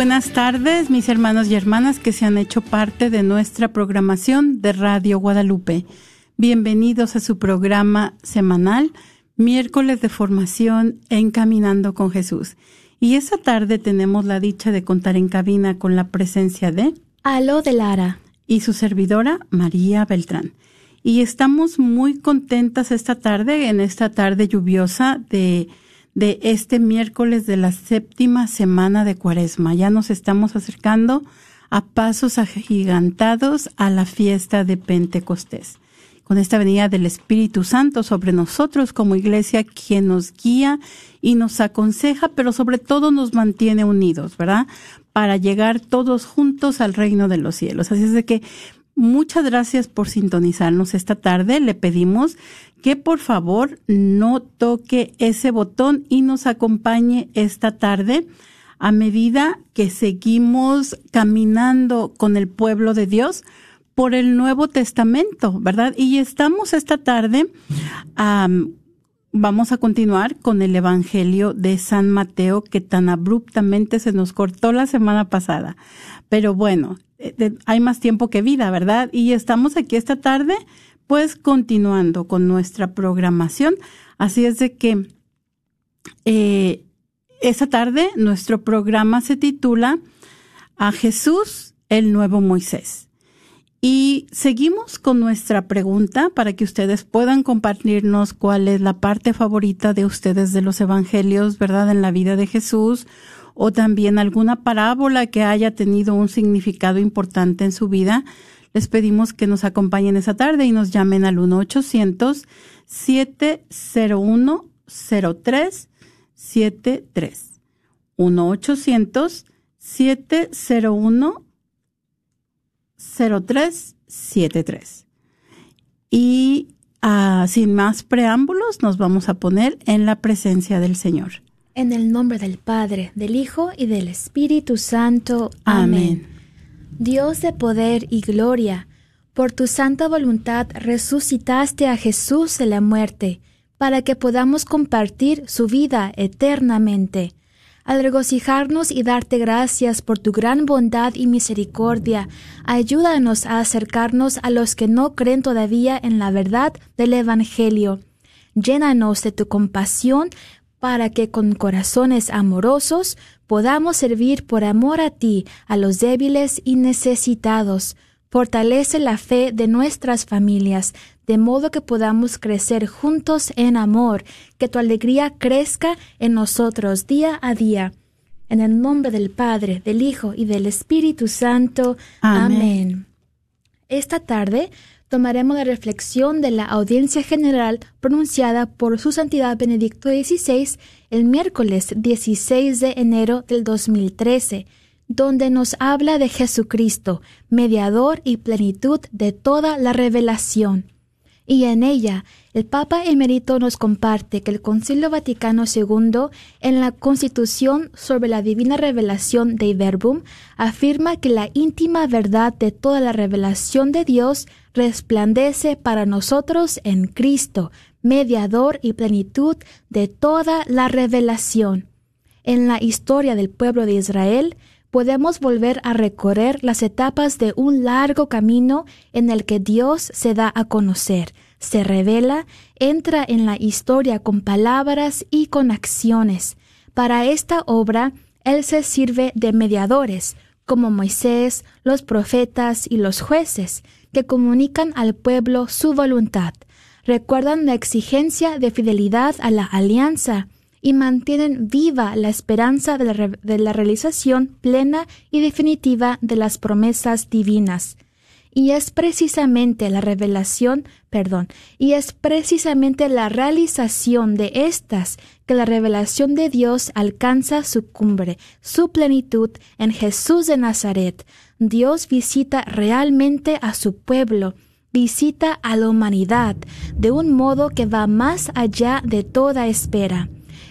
buenas tardes, mis hermanos y hermanas que se han hecho parte de nuestra programación de Radio Guadalupe. Bienvenidos a su programa semanal, miércoles de formación Encaminando con Jesús. Y esta tarde tenemos la dicha de contar en cabina con la presencia de Aló de Lara y su servidora María Beltrán. Y estamos muy contentas esta tarde, en esta tarde lluviosa de de este miércoles de la séptima semana de Cuaresma. Ya nos estamos acercando a pasos agigantados a la fiesta de Pentecostés. Con esta venida del Espíritu Santo sobre nosotros como iglesia, quien nos guía y nos aconseja, pero sobre todo nos mantiene unidos, ¿verdad? Para llegar todos juntos al reino de los cielos. Así es de que muchas gracias por sintonizarnos esta tarde. Le pedimos que por favor no toque ese botón y nos acompañe esta tarde a medida que seguimos caminando con el pueblo de Dios por el Nuevo Testamento, ¿verdad? Y estamos esta tarde, vamos a continuar con el Evangelio de San Mateo que tan abruptamente se nos cortó la semana pasada. Pero bueno, eh, hay más tiempo que vida, ¿verdad? Y estamos aquí esta tarde pues continuando con nuestra programación. Así es de que eh, esta tarde nuestro programa se titula A Jesús, el nuevo Moisés. Y seguimos con nuestra pregunta para que ustedes puedan compartirnos cuál es la parte favorita de ustedes de los evangelios, ¿verdad? En la vida de Jesús o también alguna parábola que haya tenido un significado importante en su vida les pedimos que nos acompañen esa tarde y nos llamen al 1-800-701-0373. 1-800-701-0373. Y uh, sin más preámbulos, nos vamos a poner en la presencia del Señor. En el nombre del Padre, del Hijo y del Espíritu Santo. Amén. Dios de poder y gloria, por tu santa voluntad resucitaste a Jesús de la muerte, para que podamos compartir su vida eternamente. Al regocijarnos y darte gracias por tu gran bondad y misericordia, ayúdanos a acercarnos a los que no creen todavía en la verdad del Evangelio. Llénanos de tu compasión para que con corazones amorosos podamos servir por amor a ti a los débiles y necesitados. Fortalece la fe de nuestras familias, de modo que podamos crecer juntos en amor, que tu alegría crezca en nosotros día a día. En el nombre del Padre, del Hijo y del Espíritu Santo. Amén. Esta tarde tomaremos la reflexión de la audiencia general pronunciada por Su Santidad Benedicto XVI el miércoles 16 de enero del 2013, donde nos habla de Jesucristo, mediador y plenitud de toda la revelación. Y en ella el Papa Emerito nos comparte que el Concilio Vaticano II, en la Constitución sobre la Divina Revelación de Verbum, afirma que la íntima verdad de toda la revelación de Dios resplandece para nosotros en Cristo, mediador y plenitud de toda la revelación. En la historia del pueblo de Israel, podemos volver a recorrer las etapas de un largo camino en el que Dios se da a conocer, se revela, entra en la historia con palabras y con acciones. Para esta obra, Él se sirve de mediadores, como Moisés, los profetas y los jueces, que comunican al pueblo su voluntad, recuerdan la exigencia de fidelidad a la alianza, y mantienen viva la esperanza de la, de la, realización plena y definitiva de las promesas divinas. Y es precisamente la revelación, perdón, y es precisamente la realización de estas que la revelación de Dios alcanza su cumbre, su plenitud en Jesús de Nazaret. Dios visita realmente a su pueblo, visita a la humanidad de un modo que va más allá de toda espera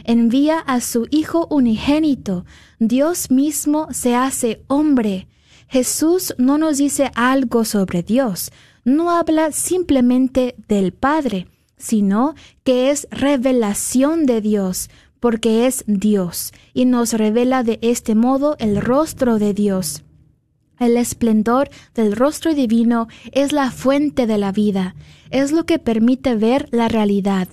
envía a su Hijo unigénito. Dios mismo se hace hombre. Jesús no nos dice algo sobre Dios, no habla simplemente del Padre, sino que es revelación de Dios, porque es Dios, y nos revela de este modo el rostro de Dios. El esplendor del rostro divino es la fuente de la vida, es lo que permite ver la realidad.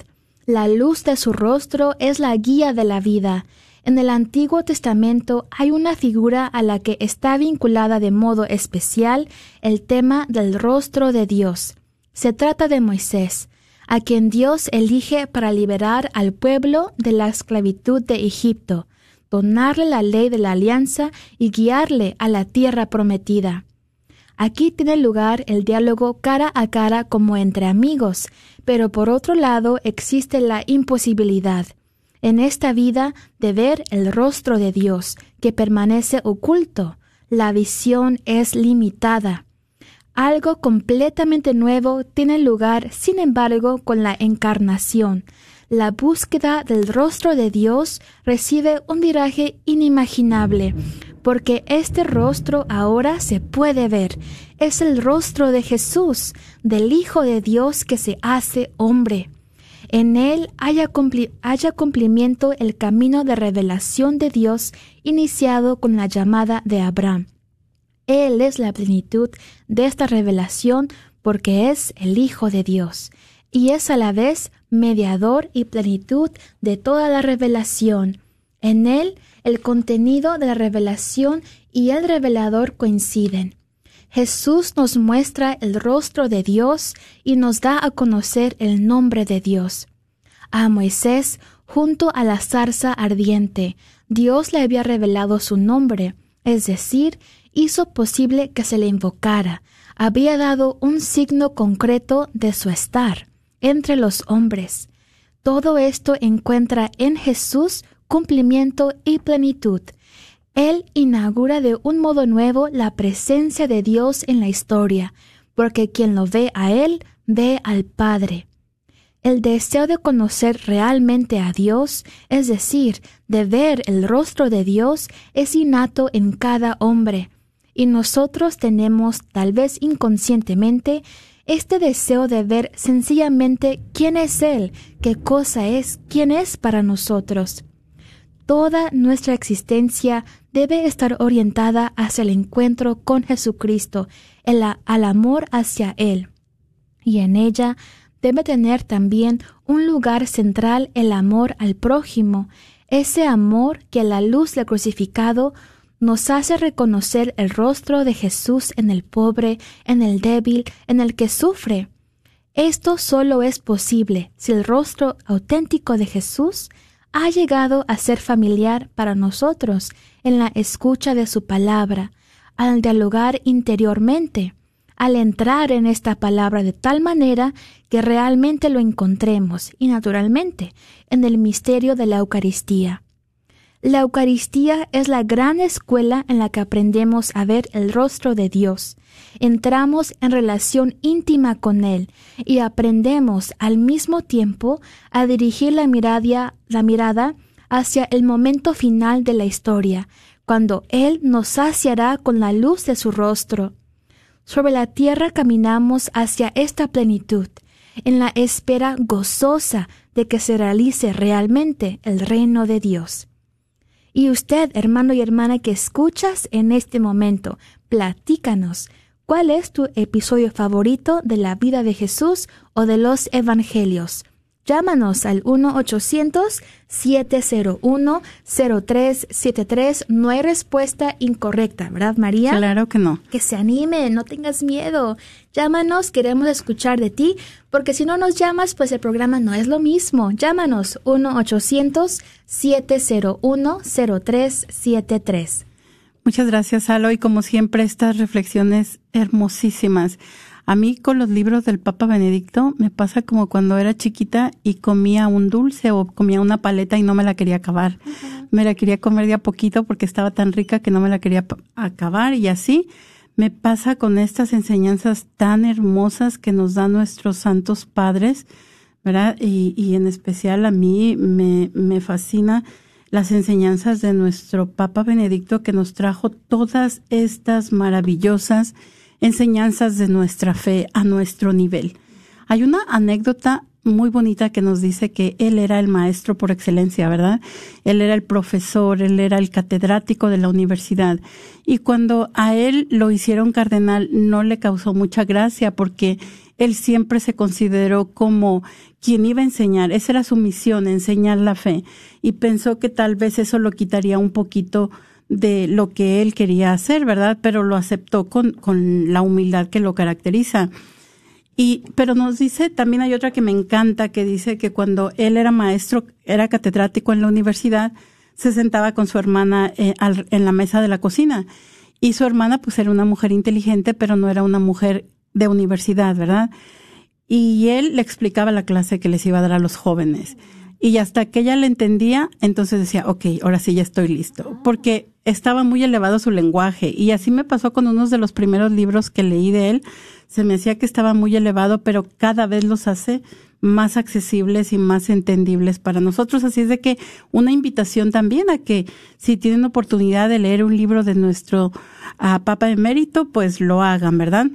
La luz de su rostro es la guía de la vida. En el Antiguo Testamento hay una figura a la que está vinculada de modo especial el tema del rostro de Dios. Se trata de Moisés, a quien Dios elige para liberar al pueblo de la esclavitud de Egipto, donarle la ley de la alianza y guiarle a la tierra prometida. Aquí tiene lugar el diálogo cara a cara como entre amigos, pero por otro lado existe la imposibilidad en esta vida de ver el rostro de Dios, que permanece oculto. La visión es limitada. Algo completamente nuevo tiene lugar, sin embargo, con la encarnación. La búsqueda del rostro de Dios recibe un viraje inimaginable, porque este rostro ahora se puede ver. Es el rostro de Jesús, del Hijo de Dios que se hace hombre. En él haya, haya cumplimiento el camino de revelación de Dios iniciado con la llamada de Abraham. Él es la plenitud de esta revelación porque es el Hijo de Dios y es a la vez mediador y plenitud de toda la revelación. En él el contenido de la revelación y el revelador coinciden. Jesús nos muestra el rostro de Dios y nos da a conocer el nombre de Dios. A Moisés, junto a la zarza ardiente, Dios le había revelado su nombre, es decir, hizo posible que se le invocara, había dado un signo concreto de su estar entre los hombres. Todo esto encuentra en Jesús cumplimiento y plenitud. Él inaugura de un modo nuevo la presencia de Dios en la historia, porque quien lo ve a Él ve al Padre. El deseo de conocer realmente a Dios, es decir, de ver el rostro de Dios, es innato en cada hombre, y nosotros tenemos, tal vez inconscientemente, este deseo de ver sencillamente quién es Él, qué cosa es, quién es para nosotros. Toda nuestra existencia debe estar orientada hacia el encuentro con Jesucristo, al amor hacia Él. Y en ella debe tener también un lugar central el amor al prójimo, ese amor que la luz del crucificado nos hace reconocer el rostro de Jesús en el pobre, en el débil, en el que sufre. Esto solo es posible si el rostro auténtico de Jesús ha llegado a ser familiar para nosotros en la escucha de su palabra, al dialogar interiormente, al entrar en esta palabra de tal manera que realmente lo encontremos y naturalmente en el misterio de la Eucaristía. La Eucaristía es la gran escuela en la que aprendemos a ver el rostro de Dios. Entramos en relación íntima con Él y aprendemos al mismo tiempo a dirigir la mirada, la mirada hacia el momento final de la historia, cuando Él nos saciará con la luz de su rostro. Sobre la tierra caminamos hacia esta plenitud, en la espera gozosa de que se realice realmente el reino de Dios. Y usted, hermano y hermana que escuchas en este momento, platícanos, ¿cuál es tu episodio favorito de la vida de Jesús o de los Evangelios? Llámanos al 1-800-701-0373. No hay respuesta incorrecta, ¿verdad, María? Claro que no. Que se anime, no tengas miedo. Llámanos, queremos escuchar de ti, porque si no nos llamas, pues el programa no es lo mismo. Llámanos 1-800-701-0373. Muchas gracias, Alo, y como siempre, estas reflexiones hermosísimas. A mí con los libros del Papa Benedicto me pasa como cuando era chiquita y comía un dulce o comía una paleta y no me la quería acabar. Me la quería comer de a poquito porque estaba tan rica que no me la quería acabar y así me pasa con estas enseñanzas tan hermosas que nos dan nuestros santos padres, ¿verdad? Y, y en especial a mí me, me fascina las enseñanzas de nuestro Papa Benedicto que nos trajo todas estas maravillosas enseñanzas de nuestra fe a nuestro nivel. Hay una anécdota muy bonita que nos dice que él era el maestro por excelencia, ¿verdad? Él era el profesor, él era el catedrático de la universidad. Y cuando a él lo hicieron cardenal, no le causó mucha gracia porque él siempre se consideró como quien iba a enseñar. Esa era su misión, enseñar la fe. Y pensó que tal vez eso lo quitaría un poquito de lo que él quería hacer, ¿verdad? Pero lo aceptó con, con la humildad que lo caracteriza. Y, pero nos dice, también hay otra que me encanta, que dice que cuando él era maestro, era catedrático en la universidad, se sentaba con su hermana eh, en la mesa de la cocina. Y su hermana, pues, era una mujer inteligente, pero no era una mujer de universidad, ¿verdad? Y él le explicaba la clase que les iba a dar a los jóvenes. Y hasta que ella le entendía, entonces decía, ok, ahora sí ya estoy listo. Porque estaba muy elevado su lenguaje. Y así me pasó con unos de los primeros libros que leí de él. Se me hacía que estaba muy elevado, pero cada vez los hace más accesibles y más entendibles para nosotros. Así es de que una invitación también a que si tienen oportunidad de leer un libro de nuestro uh, Papa Emérito, pues lo hagan, ¿verdad?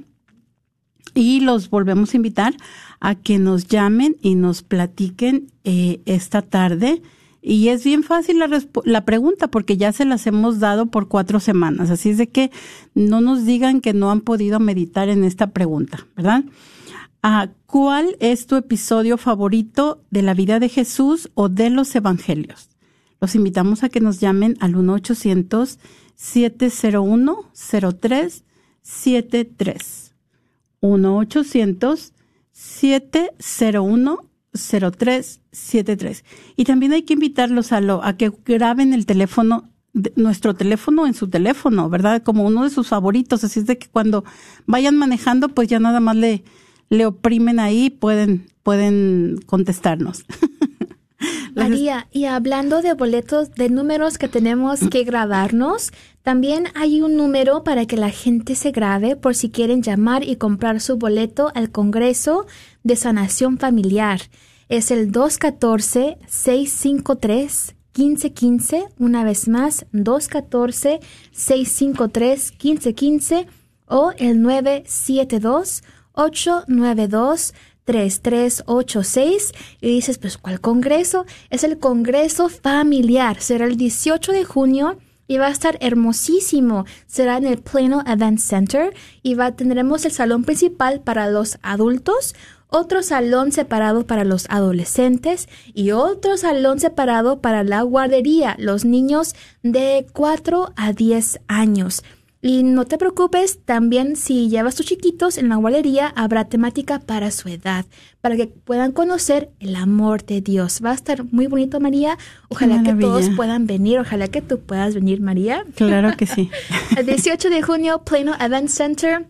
Y los volvemos a invitar a que nos llamen y nos platiquen eh, esta tarde. Y es bien fácil la, la, pregunta porque ya se las hemos dado por cuatro semanas. Así es de que no nos digan que no han podido meditar en esta pregunta, ¿verdad? Ah, ¿Cuál es tu episodio favorito de la vida de Jesús o de los evangelios? Los invitamos a que nos llamen al 1-800-701-0373. 1-800 701-0373. Y también hay que invitarlos a, lo, a que graben el teléfono, nuestro teléfono en su teléfono, ¿verdad? Como uno de sus favoritos. Así es de que cuando vayan manejando, pues ya nada más le, le oprimen ahí, pueden, pueden contestarnos. María, y hablando de boletos, de números que tenemos que grabarnos, también hay un número para que la gente se grabe por si quieren llamar y comprar su boleto al Congreso de Sanación Familiar. Es el 214-653-1515. Una vez más, 214-653-1515 o el 972 892 3386 y dices, pues, ¿cuál congreso? Es el Congreso Familiar. Será el 18 de junio y va a estar hermosísimo. Será en el Plano Event Center y va, tendremos el salón principal para los adultos, otro salón separado para los adolescentes y otro salón separado para la guardería, los niños de 4 a 10 años. Y no te preocupes, también si llevas tus chiquitos en la guardería habrá temática para su edad, para que puedan conocer el amor de Dios. Va a estar muy bonito, María. Ojalá que todos puedan venir, ojalá que tú puedas venir, María. Claro que sí. el 18 de junio, Plano Event Center.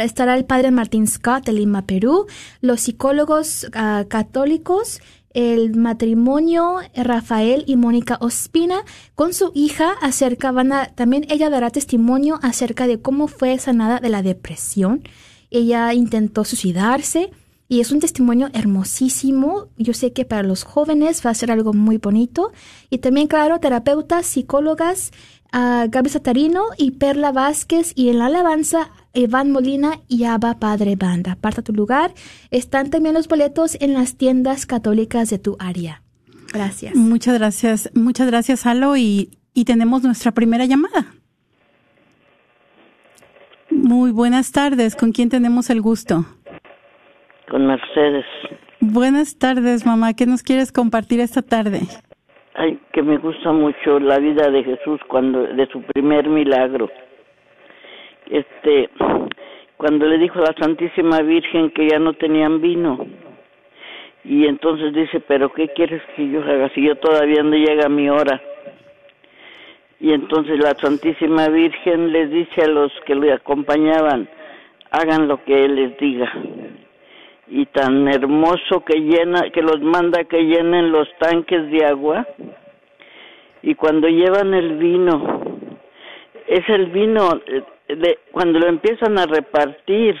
Estará el padre Martín Scott de Lima, Perú, los psicólogos uh, católicos el matrimonio Rafael y Mónica Ospina con su hija acerca, van a, también ella dará testimonio acerca de cómo fue sanada de la depresión. Ella intentó suicidarse y es un testimonio hermosísimo. Yo sé que para los jóvenes va a ser algo muy bonito. Y también, claro, terapeutas, psicólogas, uh, Gaby Satarino y Perla Vázquez y en la alabanza Iván Molina y Abba Padre Banda. Aparta tu lugar. Están también los boletos en las tiendas católicas de tu área. Gracias. Muchas gracias. Muchas gracias, Alo. Y, y tenemos nuestra primera llamada. Muy buenas tardes. ¿Con quién tenemos el gusto? Con Mercedes. Buenas tardes, mamá. ¿Qué nos quieres compartir esta tarde? Que me gusta mucho la vida de Jesús cuando de su primer milagro. Este, cuando le dijo a la Santísima Virgen que ya no tenían vino. Y entonces dice, pero ¿qué quieres que yo haga si yo todavía no llega mi hora? Y entonces la Santísima Virgen les dice a los que le acompañaban, hagan lo que Él les diga. Y tan hermoso que llena, que los manda que llenen los tanques de agua. Y cuando llevan el vino, es el vino de, cuando lo empiezan a repartir,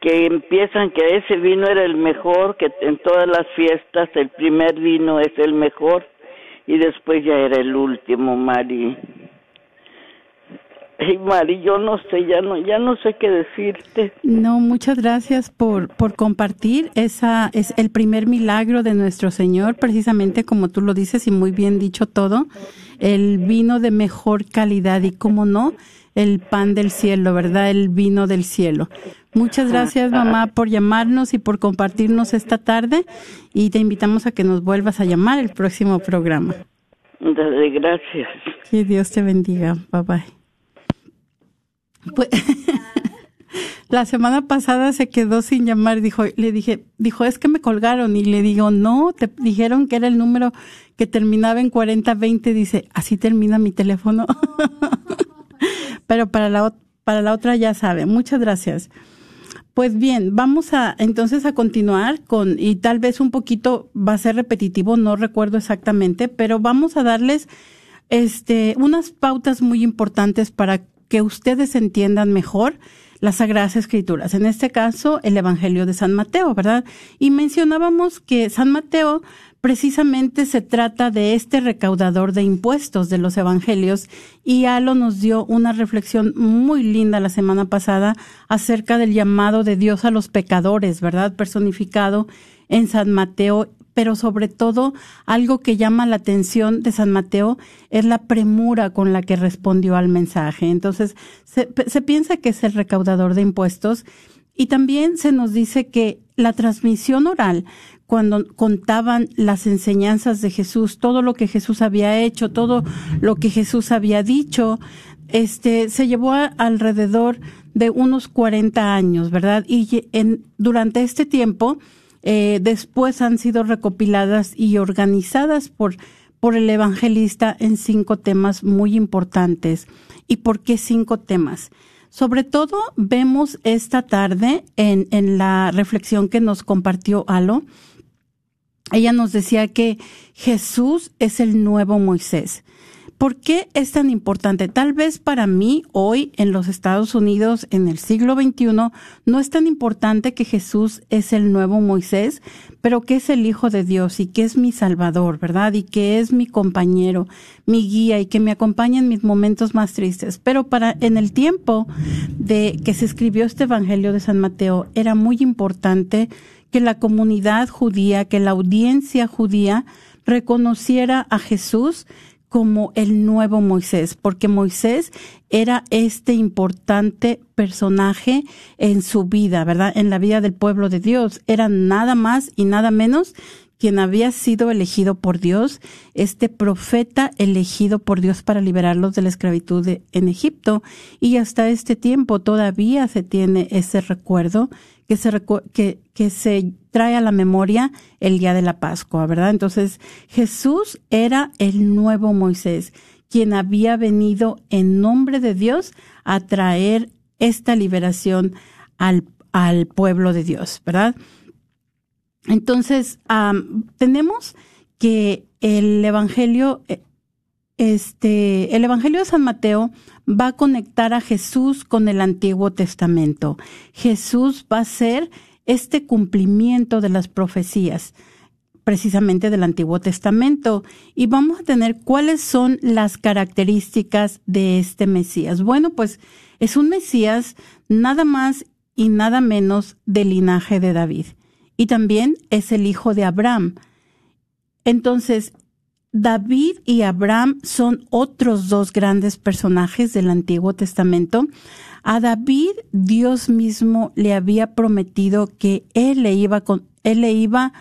que empiezan que ese vino era el mejor, que en todas las fiestas el primer vino es el mejor y después ya era el último, Mari. Hey, Mari, yo no sé, ya no, ya no sé qué decirte. No, muchas gracias por, por compartir. Esa es el primer milagro de nuestro Señor, precisamente como tú lo dices y muy bien dicho todo, el vino de mejor calidad y cómo no, el pan del cielo, ¿verdad? El vino del cielo. Muchas gracias, mamá, por llamarnos y por compartirnos esta tarde y te invitamos a que nos vuelvas a llamar el próximo programa. Gracias. Que Dios te bendiga. Bye bye. Pues, la semana pasada se quedó sin llamar, dijo, le dije, dijo, es que me colgaron y le digo, no, te dijeron que era el número que terminaba en 4020, dice, así termina mi teléfono. Pero para la, para la otra ya sabe. Muchas gracias. Pues bien, vamos a entonces a continuar con, y tal vez un poquito va a ser repetitivo, no recuerdo exactamente, pero vamos a darles este, unas pautas muy importantes para que ustedes entiendan mejor las Sagradas Escrituras. En este caso, el Evangelio de San Mateo, ¿verdad? Y mencionábamos que San Mateo precisamente se trata de este recaudador de impuestos de los evangelios y Alo nos dio una reflexión muy linda la semana pasada acerca del llamado de Dios a los pecadores, ¿verdad? Personificado en San Mateo, pero sobre todo algo que llama la atención de San Mateo es la premura con la que respondió al mensaje. Entonces, se, piensa que es el recaudador de impuestos y también se nos dice que la transmisión oral cuando contaban las enseñanzas de Jesús, todo lo que Jesús había hecho, todo lo que Jesús había dicho, este, se llevó alrededor de unos 40 años, ¿verdad? Y durante este tiempo, eh, después han sido recopiladas y organizadas por, por el evangelista en cinco temas muy importantes. ¿Y por qué cinco temas? Sobre todo vemos esta tarde en, en la reflexión que nos compartió Alo, ella nos decía que Jesús es el nuevo Moisés. ¿Por qué es tan importante? Tal vez para mí hoy en los Estados Unidos en el siglo XXI no es tan importante que Jesús es el nuevo Moisés, pero que es el Hijo de Dios y que es mi Salvador, ¿verdad? Y que es mi compañero, mi guía y que me acompaña en mis momentos más tristes. Pero para en el tiempo de que se escribió este Evangelio de San Mateo era muy importante que la comunidad judía, que la audiencia judía reconociera a Jesús como el nuevo Moisés, porque Moisés era este importante personaje en su vida, ¿verdad? En la vida del pueblo de Dios. Era nada más y nada menos quien había sido elegido por Dios, este profeta elegido por Dios para liberarlos de la esclavitud en Egipto. Y hasta este tiempo todavía se tiene ese recuerdo que se, que, que se trae a la memoria el día de la Pascua, ¿verdad? Entonces Jesús era el nuevo Moisés, quien había venido en nombre de Dios a traer esta liberación al, al pueblo de Dios, ¿verdad? Entonces, tenemos que el Evangelio, eh, este, el Evangelio de San Mateo va a conectar a Jesús con el Antiguo Testamento. Jesús va a ser este cumplimiento de las profecías precisamente del Antiguo Testamento y vamos a tener cuáles son las características de este Mesías. Bueno, pues es un Mesías nada más y nada menos del linaje de David y también es el hijo de Abraham. Entonces, David y Abraham son otros dos grandes personajes del Antiguo Testamento. A David Dios mismo le había prometido que él le iba con, él le iba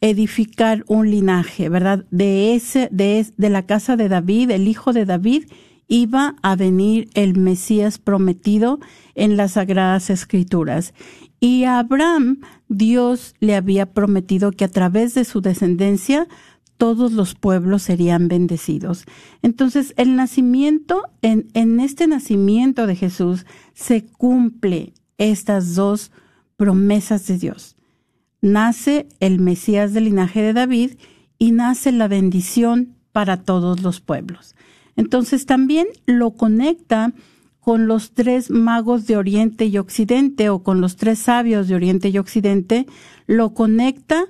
edificar un linaje, ¿verdad? De ese de, de la casa de David, el hijo de David iba a venir el Mesías prometido en las sagradas escrituras. Y a Abraham Dios le había prometido que a través de su descendencia todos los pueblos serían bendecidos. Entonces, el nacimiento, en, este nacimiento de Jesús, se cumple estas dos promesas de Dios. Nace el Mesías del linaje de David y nace la bendición para todos los pueblos. Entonces, también lo conecta con los tres magos de Oriente y Occidente o con los tres sabios de Oriente y Occidente, lo conecta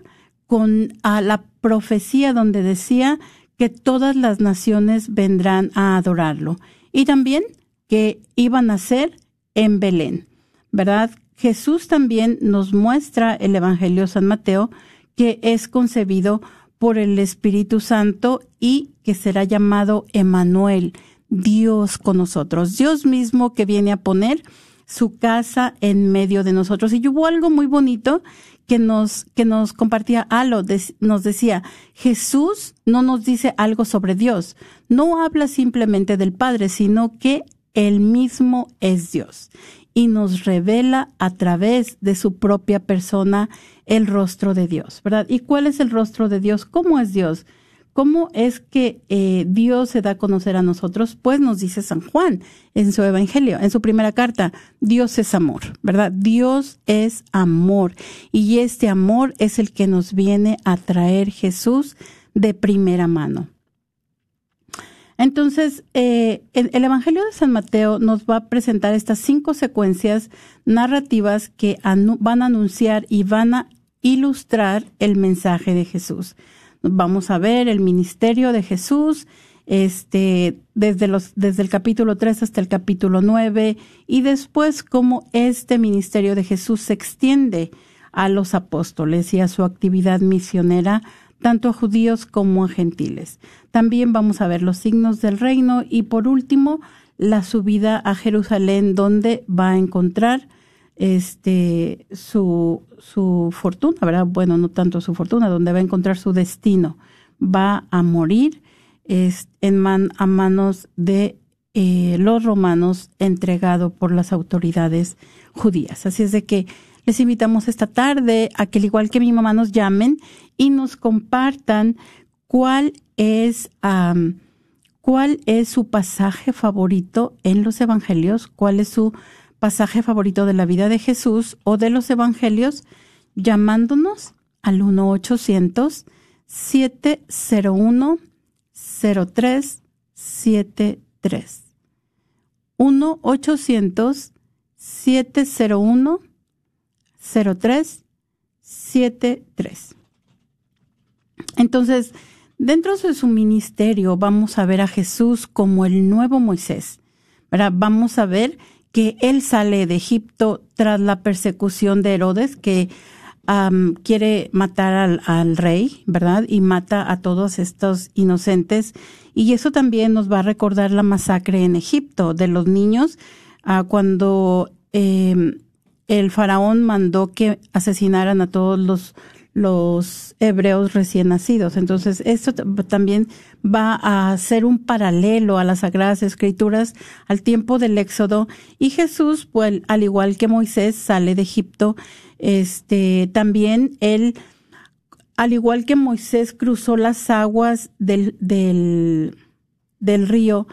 con a la profecía donde decía que todas las naciones vendrán a adorarlo y también que iban a ser en Belén, ¿verdad? Jesús también nos muestra el Evangelio San Mateo que es concebido por el Espíritu Santo y que será llamado Emanuel, Dios con nosotros, Dios mismo que viene a poner su casa en medio de nosotros. Y hubo algo muy bonito que nos, que nos compartía Alo, nos decía, Jesús no nos dice algo sobre Dios, no habla simplemente del Padre, sino que él mismo es Dios y nos revela a través de su propia persona el rostro de Dios, ¿verdad? ¿Y cuál es el rostro de Dios? ¿Cómo es Dios? ¿Cómo es que eh, Dios se da a conocer a nosotros? Pues nos dice San Juan en su Evangelio, en su primera carta, Dios es amor, ¿verdad? Dios es amor y este amor es el que nos viene a traer Jesús de primera mano. Entonces, eh, el, Evangelio de San Mateo nos va a presentar estas cinco secuencias narrativas que van a anunciar y van a ilustrar el mensaje de Jesús vamos a ver el ministerio de Jesús, este, desde los, desde el capítulo 3 hasta el capítulo 9, y después cómo este ministerio de Jesús se extiende a los apóstoles y a su actividad misionera, tanto a judíos como a gentiles. También vamos a ver los signos del reino y por último, la subida a Jerusalén, donde va a encontrar este su, su fortuna, ¿verdad? Bueno, no tanto su fortuna, donde va a encontrar su destino. Va a morir es, en man, a manos de eh, los romanos, entregado por las autoridades judías. Así es de que les invitamos esta tarde a que, al igual que mi mamá, nos llamen y nos compartan cuál es, cuál es su pasaje favorito en los evangelios, cuál es su pasaje favorito de la vida de Jesús o de los evangelios llamándonos al 1-800-701-0373. 1-800-701-0373. Entonces, dentro de su ministerio vamos a ver a Jesús como el nuevo Moisés. Vamos a ver que él sale de Egipto tras la persecución de Herodes, que quiere matar al, al, rey, ¿verdad? Y mata a todos estos inocentes. Y eso también nos va a recordar la masacre en Egipto de los niños, uh, cuando eh, el faraón mandó que asesinaran a todos los los hebreos recién nacidos. Entonces, esto también va a ser un paralelo a las Sagradas Escrituras al tiempo del Éxodo. Y Jesús, pues, al igual que Moisés, sale de Egipto. Este, también él, al igual que Moisés cruzó las aguas del, del, del río,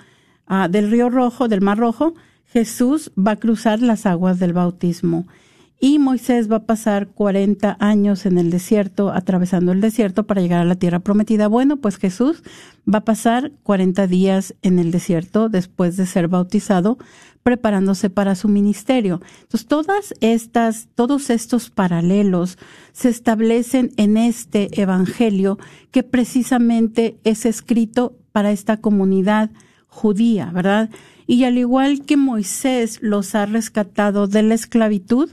uh, del río rojo, del mar rojo, Jesús va a cruzar las aguas del bautismo y Moisés va a pasar 40 años en el desierto, atravesando el desierto para llegar a la tierra prometida. Bueno, pues Jesús va a pasar 40 días en el desierto después de ser bautizado, preparándose para su ministerio. Entonces, todas estas, todos estos paralelos se establecen en este evangelio que precisamente es escrito para esta comunidad judía, ¿verdad? Y al igual que Moisés los ha rescatado de la esclavitud,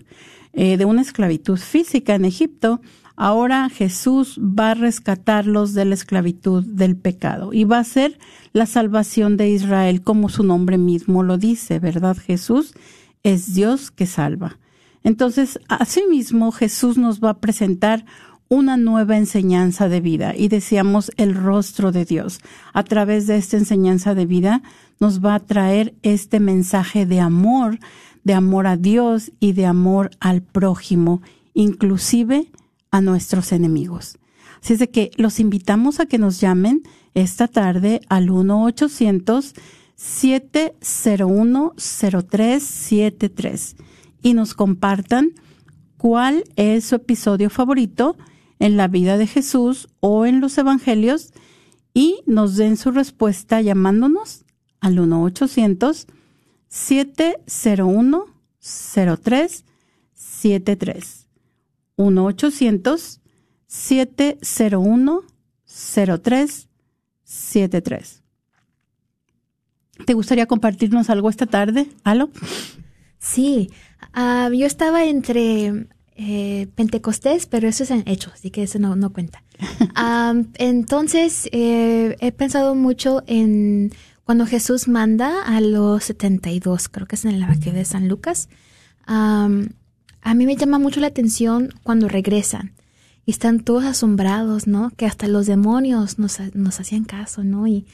eh, de una esclavitud física en Egipto, ahora Jesús va a rescatarlos de la esclavitud del pecado y va a ser la salvación de Israel como su nombre mismo lo dice, ¿verdad? Jesús es Dios que salva. Entonces, asimismo, Jesús nos va a presentar una nueva enseñanza de vida y deseamos el rostro de Dios. A través de esta enseñanza de vida nos va a traer este mensaje de amor de amor a Dios y de amor al prójimo, inclusive a nuestros enemigos. Así es de que los invitamos a que nos llamen esta tarde al 1-800-701-0373 y nos compartan cuál es su episodio favorito en la vida de Jesús o en los evangelios y nos den su respuesta llamándonos al 1 800 701 0373 1 800 701 0373 ¿Te gustaría compartirnos algo esta tarde, Alo? Sí, uh, yo estaba entre eh, Pentecostés, pero eso es en hecho, así que eso no, no cuenta. um, entonces, eh, he pensado mucho en cuando Jesús manda a los 72, creo que es en el Evangelio de San Lucas, a mí me llama mucho la atención cuando regresan y están todos asombrados, ¿no? Que hasta los demonios nos, nos hacían caso, ¿no? Y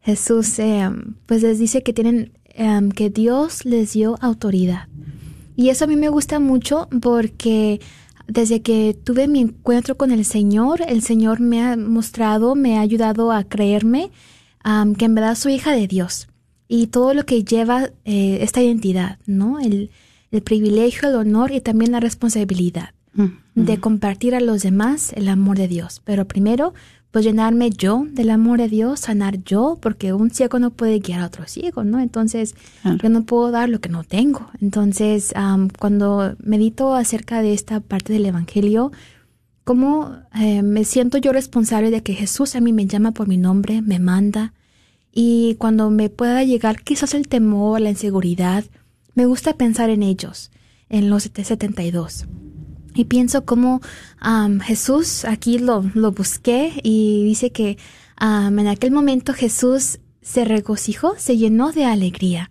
Jesús, eh, pues les dice que tienen, em, que Dios les dio autoridad. Y eso a mí me gusta mucho porque desde que tuve mi encuentro con el Señor, el Señor me ha mostrado, me ha ayudado a creerme que en verdad soy hija de Dios y todo lo que lleva eh, esta identidad, ¿no? El, el, privilegio, el honor y también la responsabilidad mm, de mm. compartir a los demás el amor de Dios. Pero primero, pues llenarme yo del amor de Dios, sanar yo, porque un ciego no puede guiar a otro ciego, ¿no? Entonces, yo no puedo dar lo que no tengo. Entonces, cuando medito acerca de esta parte del Evangelio, cómo eh, me siento yo responsable de que Jesús a mí me llama por mi nombre, me manda, y cuando me pueda llegar quizás el temor, la inseguridad, me gusta pensar en ellos, en los 72. Y pienso cómo Jesús, aquí lo, lo, busqué y dice que en aquel momento Jesús se regocijó, se llenó de alegría.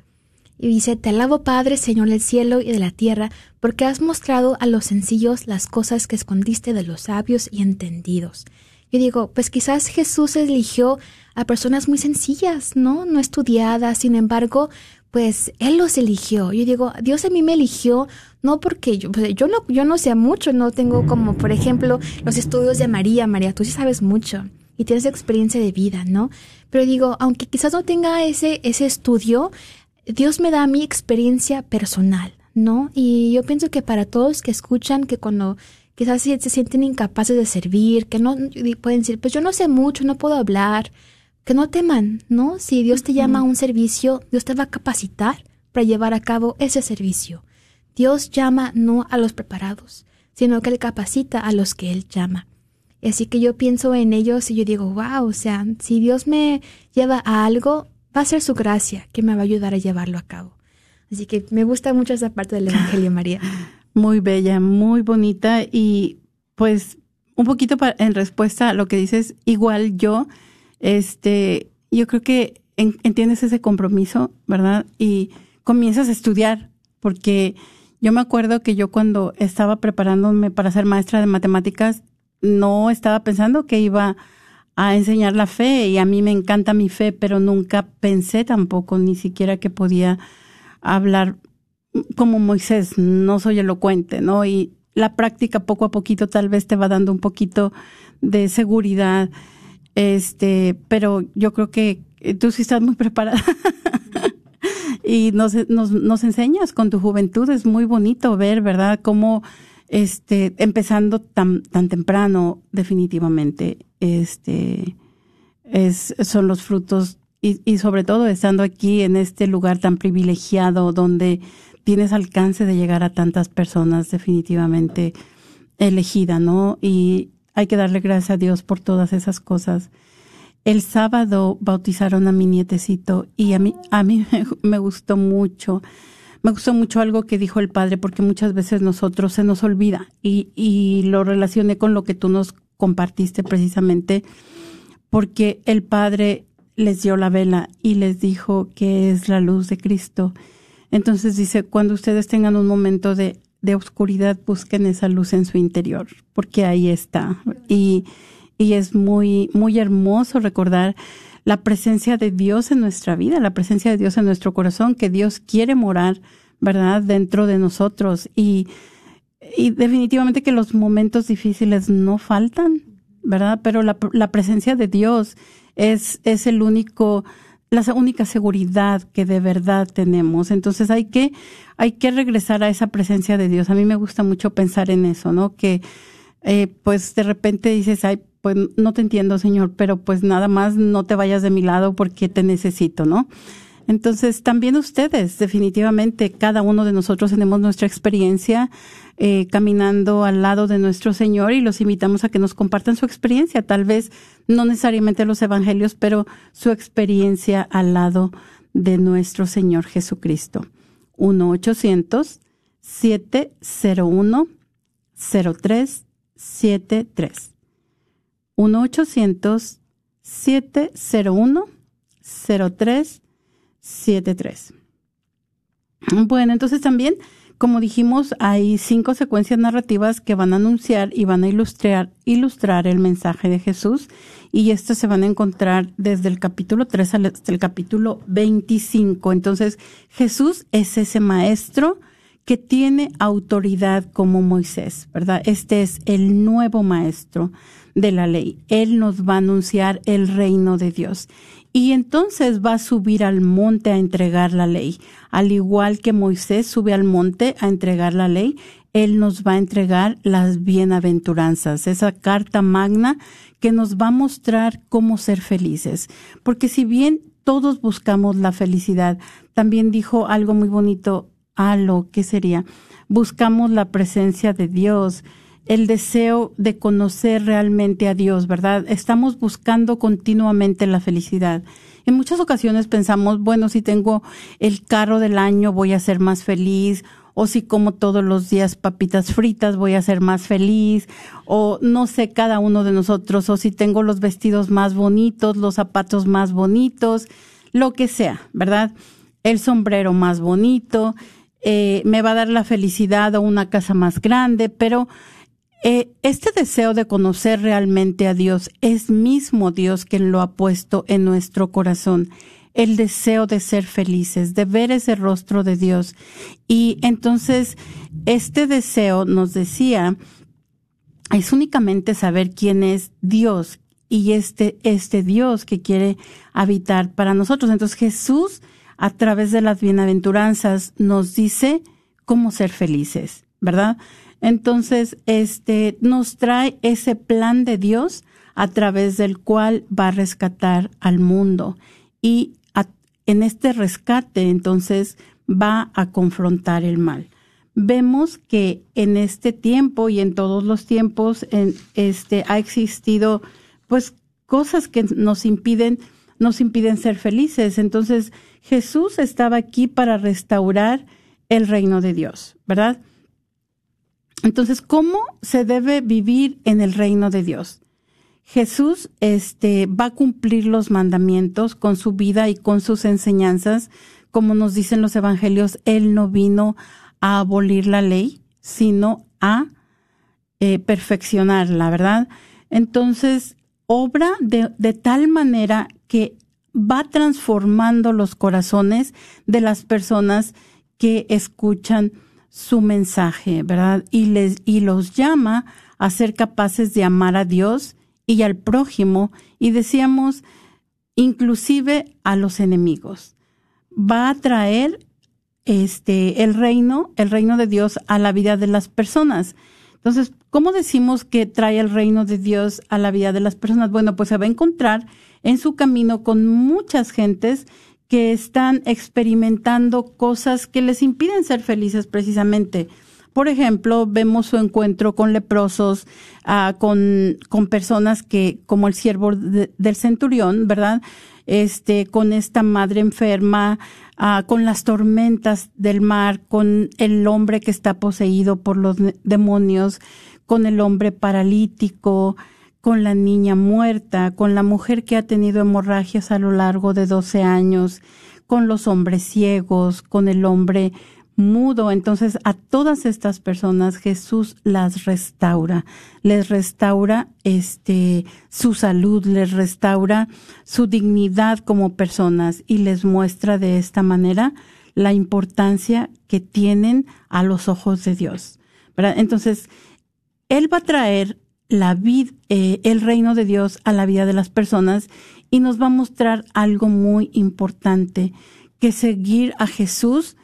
Y dice, te alabo Padre, Señor del cielo y de la tierra, porque has mostrado a los sencillos las cosas que escondiste de los sabios y entendidos. Yo digo, pues quizás Jesús eligió a personas muy sencillas, ¿no? No estudiadas, sin embargo, pues Él los eligió. Yo digo, Dios a mí me eligió no porque yo, pues, yo, no, yo no sé mucho, no tengo como, por ejemplo, los estudios de María. María, tú sí sabes mucho y tienes experiencia de vida, ¿no? Pero digo, aunque quizás no tenga ese, ese estudio, Dios me da mi experiencia personal, ¿no? Y yo pienso que para todos que escuchan, que cuando quizás se sienten incapaces de servir, que no pueden decir, pues yo no sé mucho, no puedo hablar, que no teman, ¿no? Si Dios te llama a un servicio, Dios te va a capacitar para llevar a cabo ese servicio. Dios llama no a los preparados, sino que Él capacita a los que Él llama. Así que yo pienso en ellos y yo digo, wow, o sea, si Dios me lleva a algo, va a ser su gracia que me va a ayudar a llevarlo a cabo. Así que me gusta mucho esa parte del Evangelio, María. Muy bella, muy bonita y pues un poquito en respuesta a lo que dices, igual yo, este, yo creo que entiendes ese compromiso, ¿verdad? Y comienzas a estudiar, porque yo me acuerdo que yo cuando estaba preparándome para ser maestra de matemáticas, no estaba pensando que iba a enseñar la fe y a mí me encanta mi fe, pero nunca pensé tampoco ni siquiera que podía hablar como Moisés, no soy elocuente, ¿no? Y la práctica poco a poquito tal vez te va dando un poquito de seguridad, este, pero yo creo que tú sí estás muy preparada. y nos, nos, nos enseñas con tu juventud. Es muy bonito ver, ¿verdad? Cómo, este, empezando tan, tan temprano, definitivamente, este, es, son los frutos y, y sobre todo estando aquí en este lugar tan privilegiado donde tienes alcance de llegar a tantas personas, definitivamente elegida, ¿no? Y hay que darle gracias a Dios por todas esas cosas. El sábado bautizaron a mi nietecito y a mí, a mí me gustó mucho. Me gustó mucho algo que dijo el padre porque muchas veces nosotros se nos olvida y, y lo relacioné con lo que tú nos compartiste precisamente porque el padre les dio la vela y les dijo que es la luz de Cristo. Entonces dice, cuando ustedes tengan un momento de, de oscuridad, busquen esa luz en su interior, porque ahí está. Y, y es muy, muy hermoso recordar la presencia de Dios en nuestra vida, la presencia de Dios en nuestro corazón, que Dios quiere morar, ¿verdad?, dentro de nosotros. Y, y definitivamente que los momentos difíciles no faltan, ¿verdad? Pero la, la presencia de Dios es, es el único, la única seguridad que de verdad tenemos. Entonces hay que, hay que regresar a esa presencia de Dios. A mí me gusta mucho pensar en eso, ¿no? Que, eh, pues de repente dices, ay, pues no te entiendo, Señor, pero pues nada más no te vayas de mi lado porque te necesito, ¿no? Entonces, también ustedes, definitivamente, cada uno de nosotros tenemos nuestra experiencia eh, caminando al lado de nuestro Señor y los invitamos a que nos compartan su experiencia, tal vez no necesariamente los evangelios, pero su experiencia al lado de nuestro Señor Jesucristo. 1-800-701-0373. 1-800-701-0373. Bueno, entonces también, como dijimos, hay cinco secuencias narrativas que van a anunciar y van a ilustrar, ilustrar el mensaje de Jesús. Y estas se van a encontrar desde el capítulo 3 hasta el capítulo 25. Entonces, Jesús es ese maestro que tiene autoridad como Moisés, ¿verdad? Este es el nuevo maestro de la ley. Él nos va a anunciar el reino de Dios. Y entonces va a subir al monte a entregar la ley. Al igual que Moisés sube al monte a entregar la ley, Él nos va a entregar las bienaventuranzas, esa carta magna que nos va a mostrar cómo ser felices. Porque si bien todos buscamos la felicidad, también dijo algo muy bonito, a lo que sería, buscamos la presencia de Dios, el deseo de conocer realmente a Dios, ¿verdad? Estamos buscando continuamente la felicidad. En muchas ocasiones pensamos, bueno, si tengo el carro del año voy a ser más feliz, o si como todos los días papitas fritas voy a ser más feliz, o no sé cada uno de nosotros, o si tengo los vestidos más bonitos, los zapatos más bonitos, lo que sea, ¿verdad? El sombrero más bonito, eh, me va a dar la felicidad o una casa más grande, pero eh, este deseo de conocer realmente a Dios es mismo Dios quien lo ha puesto en nuestro corazón. El deseo de ser felices, de ver ese rostro de Dios. Y entonces, este deseo nos decía, es únicamente saber quién es Dios y este, este Dios que quiere habitar para nosotros. Entonces Jesús, a través de las bienaventuranzas, nos dice cómo ser felices, ¿verdad? Entonces, este nos trae ese plan de Dios a través del cual va a rescatar al mundo y en este rescate entonces va a confrontar el mal. Vemos que en este tiempo y en todos los tiempos en este ha existido pues cosas que nos impiden nos impiden ser felices. Entonces, Jesús estaba aquí para restaurar el reino de Dios, ¿verdad? Entonces, ¿cómo se debe vivir en el reino de Dios? Jesús este, va a cumplir los mandamientos con su vida y con sus enseñanzas. Como nos dicen los evangelios, Él no vino a abolir la ley, sino a eh, perfeccionarla, ¿verdad? Entonces, obra de, de tal manera que va transformando los corazones de las personas que escuchan su mensaje, ¿verdad? Y les, y los llama a ser capaces de amar a Dios y al prójimo y decíamos inclusive a los enemigos. va a traer este el reino, el reino de Dios a la vida de las personas. Entonces, ¿cómo decimos que trae el reino de Dios a la vida de las personas? Bueno, pues se va a encontrar en su camino con muchas gentes que están experimentando cosas que les impiden ser felices precisamente. Por ejemplo, vemos su encuentro con leprosos, ah, con, con, personas que, como el siervo del centurión, ¿verdad? Este, con esta madre enferma, ah, con las tormentas del mar, con el hombre que está poseído por los demonios, con el hombre paralítico, con la niña muerta, con la mujer que ha tenido hemorragias a lo largo de 12 años, con los hombres ciegos, con el hombre mudo. Entonces, a todas estas personas Jesús las restaura, les restaura este su salud, les restaura su dignidad como personas y les muestra de esta manera la importancia que tienen a los ojos de Dios. Entonces, él va a traer la vida, eh, el reino de Dios a la vida de las personas y nos va a mostrar algo muy importante, que seguir a Jesús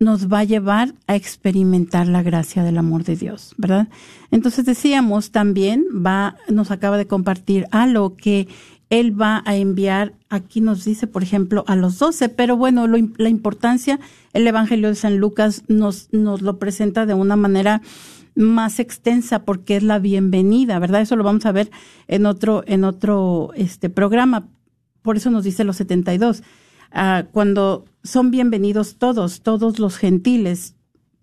nos va a llevar a experimentar la gracia del amor de Dios, ¿verdad? Entonces decíamos también, va, nos acaba de compartir algo que él va a enviar, aquí nos dice, por ejemplo, a los doce, pero bueno, la importancia, el Evangelio de San Lucas nos, nos lo presenta de una manera más extensa porque es la bienvenida, ¿verdad? Eso lo vamos a ver en otro, en otro este programa. Por eso nos dice los 72. Ah, cuando son bienvenidos todos, todos los gentiles,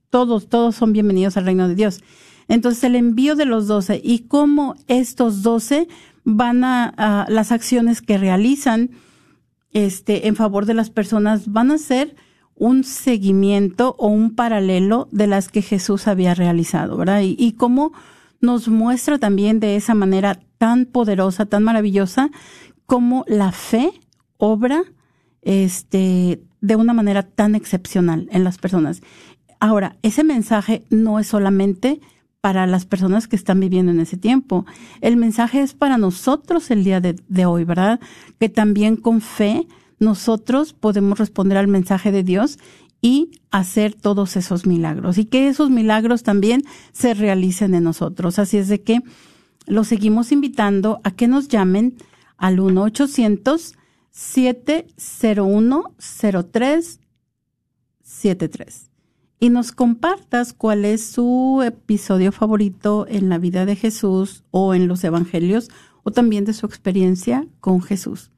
todos, todos son bienvenidos al reino de Dios. Entonces el envío de los doce y cómo estos doce van a, las acciones que realizan este en favor de las personas van a ser un seguimiento o un paralelo de las que Jesús había realizado, ¿verdad? Y, cómo nos muestra también de esa manera tan poderosa, tan maravillosa, cómo la fe obra este, de una manera tan excepcional en las personas. Ahora, ese mensaje no es solamente para las personas que están viviendo en ese tiempo. El mensaje es para nosotros el día de, de hoy, ¿verdad? Que también con fe nosotros podemos responder al mensaje de Dios y hacer todos esos milagros y que esos milagros también se realicen en nosotros. Así es de que los seguimos invitando a que nos llamen al 1-800-701-0373 y nos compartas cuál es su episodio favorito en la vida de Jesús o en los evangelios o también de su experiencia con Jesús.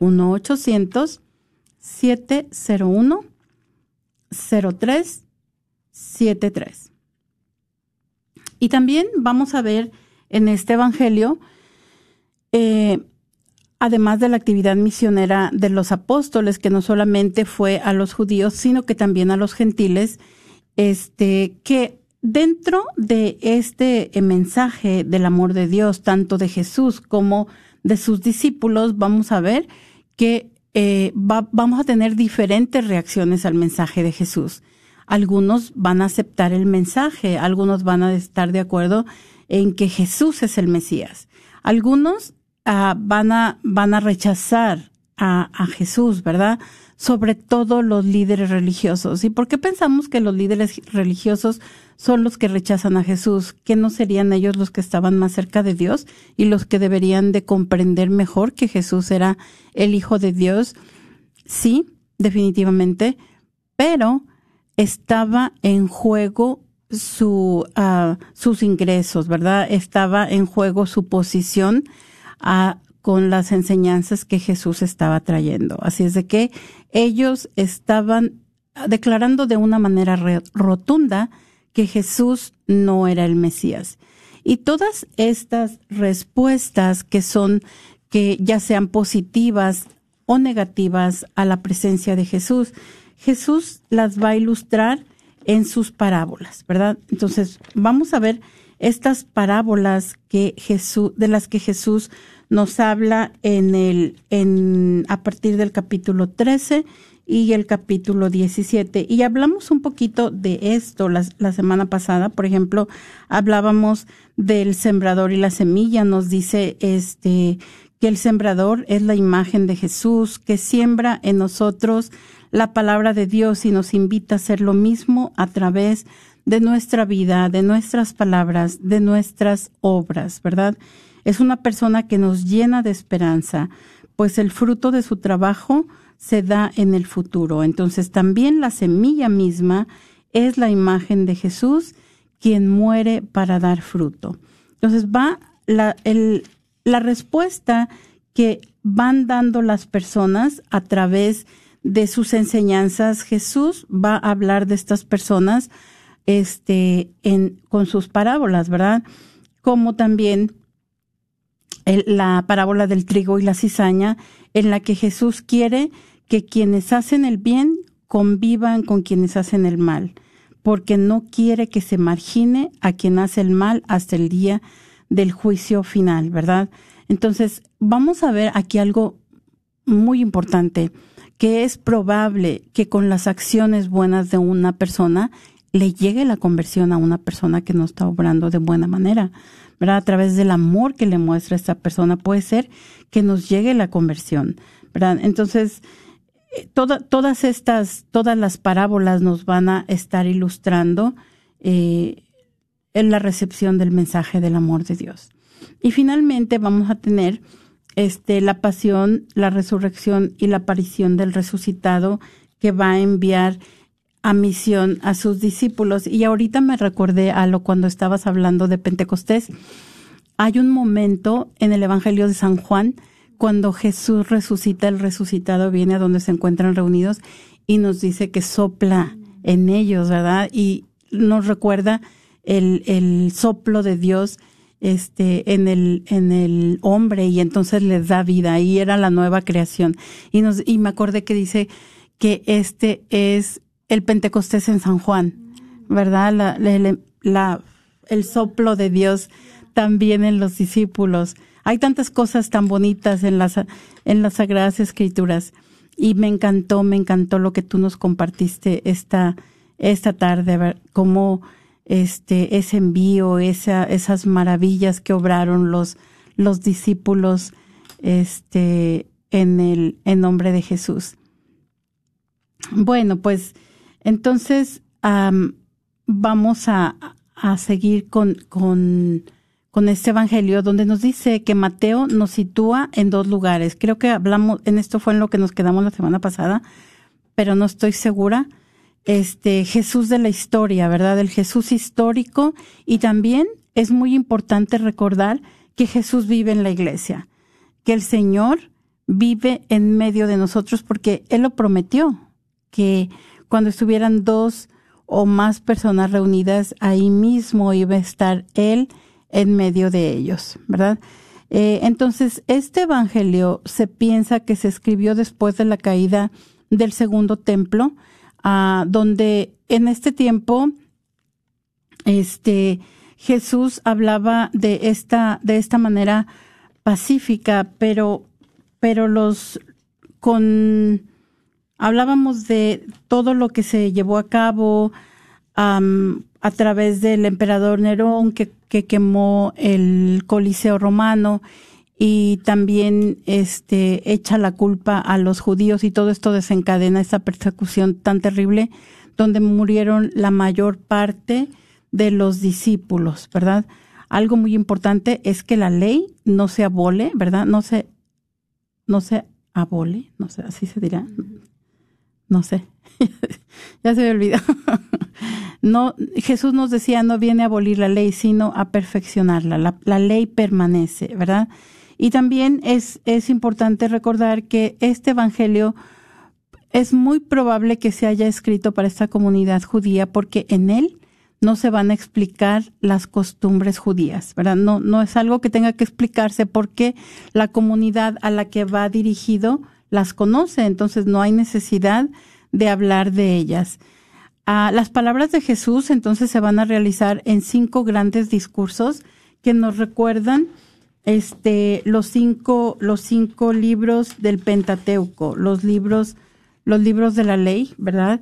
1-800-701-0373. Y también vamos a ver en este Evangelio, eh, además de la actividad misionera de los apóstoles, que no solamente fue a los judíos, sino que también a los gentiles, este, que dentro de este mensaje del amor de Dios, tanto de Jesús como de sus discípulos, vamos a ver que eh, vamos a tener diferentes reacciones al mensaje de Jesús. Algunos van a aceptar el mensaje, algunos van a estar de acuerdo en que Jesús es el Mesías. Algunos ah, van, a, van a rechazar a, a Jesús, ¿verdad? Sobre todo los líderes religiosos. ¿Y por qué pensamos que los líderes religiosos son los que rechazan a Jesús? ¿Que no serían ellos los que estaban más cerca de Dios y los que deberían de comprender mejor que Jesús era el Hijo de Dios? Sí, definitivamente, pero estaba en juego su, uh, sus ingresos, ¿verdad? Estaba en juego su posición a con las enseñanzas que Jesús estaba trayendo. Así es de que ellos estaban declarando de una manera rotunda que Jesús no era el Mesías. Y todas estas respuestas que son, que ya sean positivas o negativas a la presencia de Jesús, Jesús las va a ilustrar en sus parábolas, ¿verdad? Entonces, vamos a ver estas parábolas que Jesús, de las que Jesús nos habla en el, en, a partir del capítulo 13 y el capítulo 17. Y hablamos un poquito de esto la, la, semana pasada. Por ejemplo, hablábamos del sembrador y la semilla. Nos dice este que el sembrador es la imagen de Jesús, que siembra en nosotros la palabra de Dios y nos invita a hacer lo mismo a través de nuestra vida, de nuestras palabras, de nuestras obras, ¿verdad? Es una persona que nos llena de esperanza, pues el fruto de su trabajo se da en el futuro. Entonces también la semilla misma es la imagen de Jesús, quien muere para dar fruto. Entonces va la, la respuesta que van dando las personas a través de sus enseñanzas. Jesús va a hablar de estas personas este, en, con sus parábolas, ¿verdad? Como también la parábola del trigo y la cizaña, en la que Jesús quiere que quienes hacen el bien convivan con quienes hacen el mal, porque no quiere que se margine a quien hace el mal hasta el día del juicio final, ¿verdad? Entonces, vamos a ver aquí algo muy importante, que es probable que con las acciones buenas de una persona le llegue la conversión a una persona que no está obrando de buena manera. A través del amor que le muestra esta persona puede ser que nos llegue la conversión, ¿verdad? Entonces, eh, todas estas, todas las parábolas nos van a estar ilustrando eh, en la recepción del mensaje del amor de Dios. Y finalmente vamos a tener este, la pasión, la resurrección y la aparición del resucitado que va a enviar a misión a sus discípulos. Y ahorita me recordé a lo cuando estabas hablando de Pentecostés. Hay un momento en el Evangelio de San Juan cuando Jesús resucita, el resucitado viene a donde se encuentran reunidos y nos dice que sopla en ellos, ¿verdad? Y nos recuerda el, el soplo de Dios este en el en el hombre y entonces les da vida y era la nueva creación y nos y me acordé que dice que este es el Pentecostés en San Juan, ¿verdad? La, la, el soplo de Dios también en los discípulos. Hay tantas cosas tan bonitas en las, en las Sagradas Escrituras. Y me encantó, me encantó lo que tú nos compartiste esta, esta tarde, cómo este, ese envío, esa, esas maravillas que obraron los, los discípulos, este, en el, en nombre de Jesús. Bueno, pues, entonces, vamos a, a seguir con, con, con, este Evangelio donde nos dice que Mateo nos sitúa en dos lugares. Creo que hablamos, en esto fue en lo que nos quedamos la semana pasada, pero no estoy segura. Este Jesús de la historia, ¿verdad? El Jesús histórico y también es muy importante recordar que Jesús vive en la iglesia, que el Señor vive en medio de nosotros porque Él lo prometió, que cuando estuvieran dos o más personas reunidas, ahí mismo iba a estar Él en medio de ellos, ¿verdad? Eh, entonces, este Evangelio se piensa que se escribió después de la caída del segundo templo, ah, donde en este tiempo, este, Jesús hablaba de esta, de esta manera pacífica, pero, pero los, con, hablábamos de todo lo que se llevó a cabo a través del emperador Nerón que, que, quemó el Coliseo romano y también este echa la culpa a los judíos y todo esto desencadena esa persecución tan terrible donde murieron la mayor parte de los discípulos, ¿verdad? Algo muy importante es que la ley no se abole, ¿verdad? No se no se abole, no sé, así se dirá no sé, ya se me olvidó. no, Jesús nos decía, no viene a abolir la ley, sino a perfeccionarla. La, la ley permanece, ¿verdad? Y también es, es importante recordar que este Evangelio es muy probable que se haya escrito para esta comunidad judía porque en él no se van a explicar las costumbres judías, ¿verdad? No, no es algo que tenga que explicarse porque la comunidad a la que va dirigido las conoce, entonces no hay necesidad de hablar de ellas. Ah, las palabras de Jesús entonces se van a realizar en cinco grandes discursos que nos recuerdan este los cinco los cinco libros del Pentateuco, los libros los libros de la ley, ¿verdad?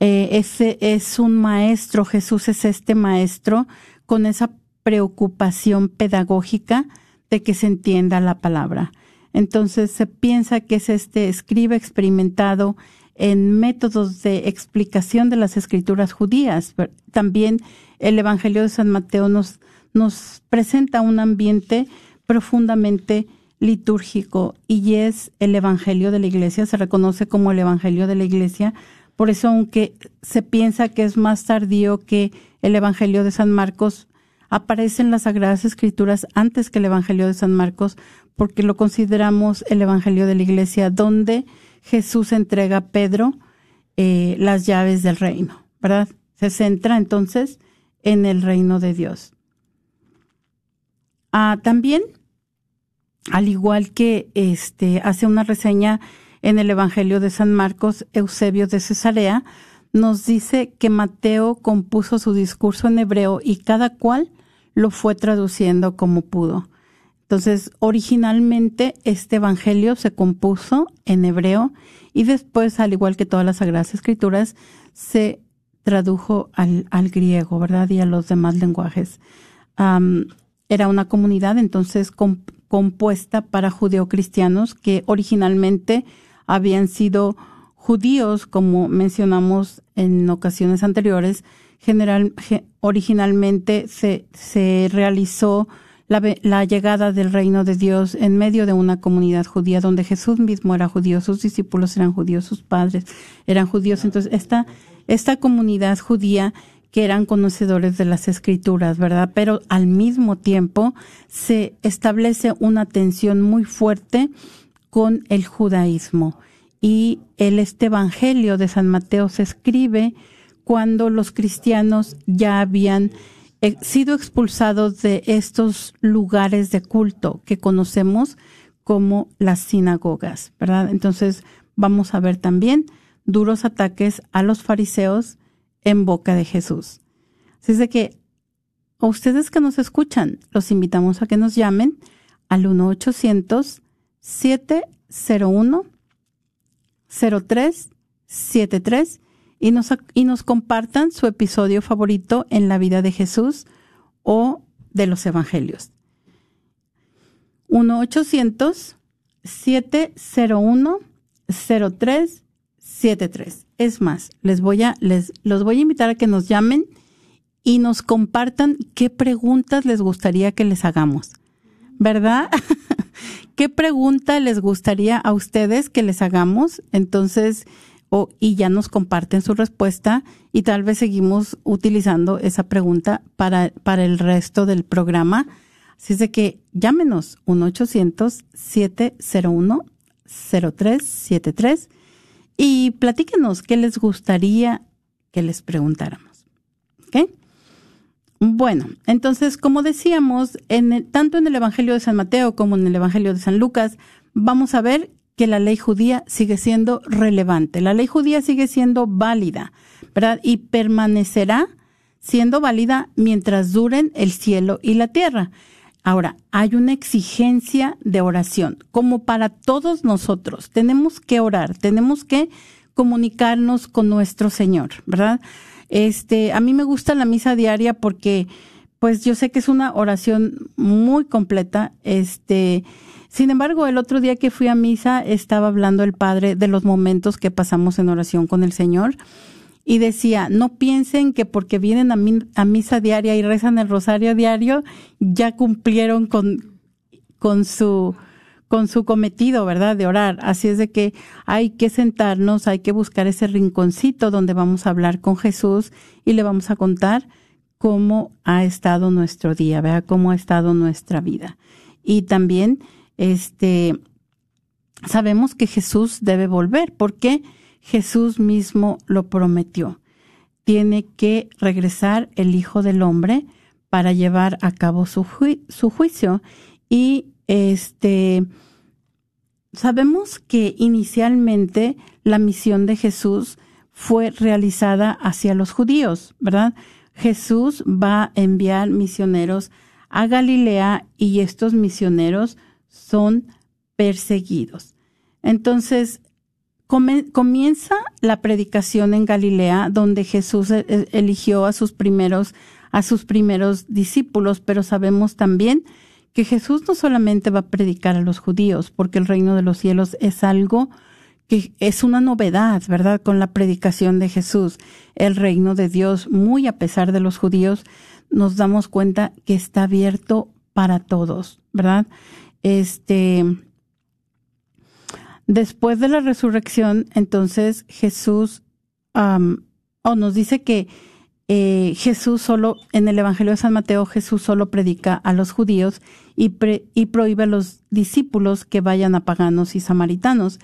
Eh, ese es un maestro, Jesús es este maestro con esa preocupación pedagógica de que se entienda la palabra. Entonces se piensa que es este escriba experimentado en métodos de explicación de las escrituras judías. También el Evangelio de San Mateo nos, nos presenta un ambiente profundamente litúrgico y es el Evangelio de la Iglesia, se reconoce como el Evangelio de la Iglesia. Por eso, aunque se piensa que es más tardío que el Evangelio de San Marcos, aparecen las Sagradas Escrituras antes que el Evangelio de San Marcos, porque lo consideramos el Evangelio de la Iglesia, donde Jesús entrega a Pedro eh, las llaves del reino, ¿verdad? Se centra entonces en el reino de Dios. Ah, también, al igual que este, hace una reseña en el Evangelio de San Marcos, Eusebio de Cesarea, nos dice que Mateo compuso su discurso en hebreo y cada cual lo fue traduciendo como pudo. Entonces, originalmente este Evangelio se compuso en hebreo y después, al igual que todas las Sagradas Escrituras, se tradujo al, griego, ¿verdad? Y a los demás lenguajes. era una comunidad entonces compuesta para judeocristianos que originalmente habían sido judíos, como mencionamos en ocasiones anteriores. Originalmente se, se realizó la, llegada del reino de Dios en medio de una comunidad judía donde Jesús mismo era judío, sus discípulos eran judíos, sus padres eran judíos. Entonces, esta, esta comunidad judía que eran conocedores de las escrituras, ¿verdad? Pero al mismo tiempo se establece una tensión muy fuerte con el judaísmo. Y el este evangelio de San Mateo se escribe cuando los cristianos ya habían sido expulsados de estos lugares de culto que conocemos como las sinagogas, ¿verdad? Entonces vamos a ver también duros ataques a los fariseos en boca de Jesús. Así es de que a ustedes que nos escuchan, los invitamos a que nos llamen al 1-800-701-0373 y nos, y nos compartan su episodio favorito en la vida de Jesús o de los evangelios. 1-800-701-0373. Es más, les voy a, les, los voy a invitar a que nos llamen y nos compartan qué preguntas les gustaría que les hagamos. ¿Verdad? ¿Qué pregunta les gustaría a ustedes que les hagamos? Entonces, y ya nos comparten su respuesta y tal vez seguimos utilizando esa pregunta para, para el resto del programa. Así es de que llámenos 1-800-701-0373 y platíquenos qué les gustaría que les preguntáramos. ¿Ok? Bueno, entonces, como decíamos, en tanto en el Evangelio de San Mateo como en el Evangelio de San Lucas, vamos a ver que la ley judía sigue siendo relevante. La ley judía sigue siendo válida, ¿verdad? Y permanecerá siendo válida mientras duren el cielo y la tierra. Ahora, hay una exigencia de oración, como para todos nosotros. Tenemos que orar, tenemos que comunicarnos con nuestro Señor, ¿verdad? Este, a mí me gusta la misa diaria porque, pues, yo sé que es una oración muy completa, este, sin embargo, el otro día que fui a misa estaba hablando el padre de los momentos que pasamos en oración con el Señor y decía, no piensen que porque vienen a, misa diaria y rezan el rosario diario, ya cumplieron con, con su con su cometido, ¿verdad? De orar. Así es de que hay que sentarnos, hay que buscar ese rinconcito donde vamos a hablar con Jesús y le vamos a contar cómo ha estado nuestro día, ¿verdad? Cómo ha estado nuestra vida. Y también este, sabemos que Jesús debe volver porque Jesús mismo lo prometió. Tiene que regresar el Hijo del Hombre para llevar a cabo su, su juicio. Y este, sabemos que inicialmente la misión de Jesús fue realizada hacia los judíos, ¿verdad? Jesús va a enviar misioneros a Galilea y estos misioneros son perseguidos. Entonces, comienza la predicación en Galilea, donde Jesús e-, e-, eligió a sus primeros, a sus primeros discípulos, pero sabemos también que Jesús no solamente va a predicar a los judíos, porque el reino de los cielos es algo que es una novedad, ¿verdad? Con la predicación de Jesús, el reino de Dios, muy a pesar de los judíos, nos damos cuenta que está abierto para todos, ¿verdad? Este, después de la resurrección, entonces Jesús, o nos dice que eh, Jesús solo, en el Evangelio de San Mateo, Jesús solo predica a los judíos y, y prohíbe a los discípulos que vayan a paganos y samaritanos.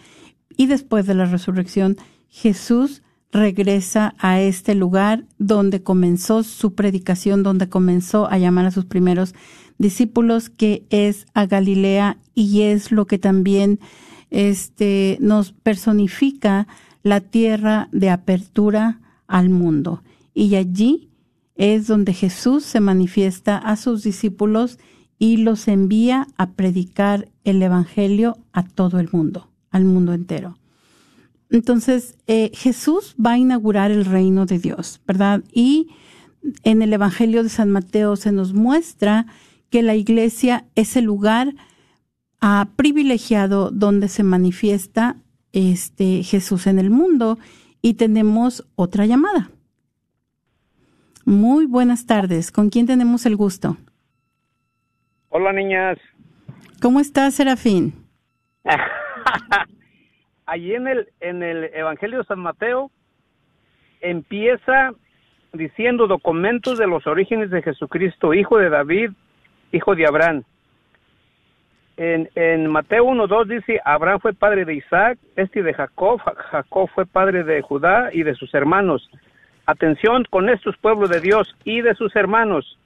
Y después de la resurrección, Jesús regresa a este lugar donde comenzó su predicación, donde comenzó a llamar a sus primeros discípulos, que es a Galilea y es lo que también este, nos personifica la tierra de apertura al mundo y allí es donde Jesús se manifiesta a sus discípulos y los envía a predicar el Evangelio a todo el mundo, al mundo entero. Entonces, eh, Jesús va a inaugurar el reino de Dios, ¿verdad? Y en el Evangelio de San Mateo se nos muestra que la iglesia es el lugar ah, privilegiado donde se manifiesta este Jesús en el mundo y tenemos otra llamada. Muy buenas tardes. ¿Con quién tenemos el gusto? Hola, niñas. ¿Cómo estás, Serafín? Allí en el, en el Evangelio de San Mateo empieza diciendo documentos de los orígenes de Jesucristo, hijo de David, hijo de Abraham. En, en Mateo 1.2 dice, Abraham fue padre de Isaac, este de Jacob, Jacob fue padre de Judá y de sus hermanos. Atención con estos pueblos de Dios y de sus hermanos.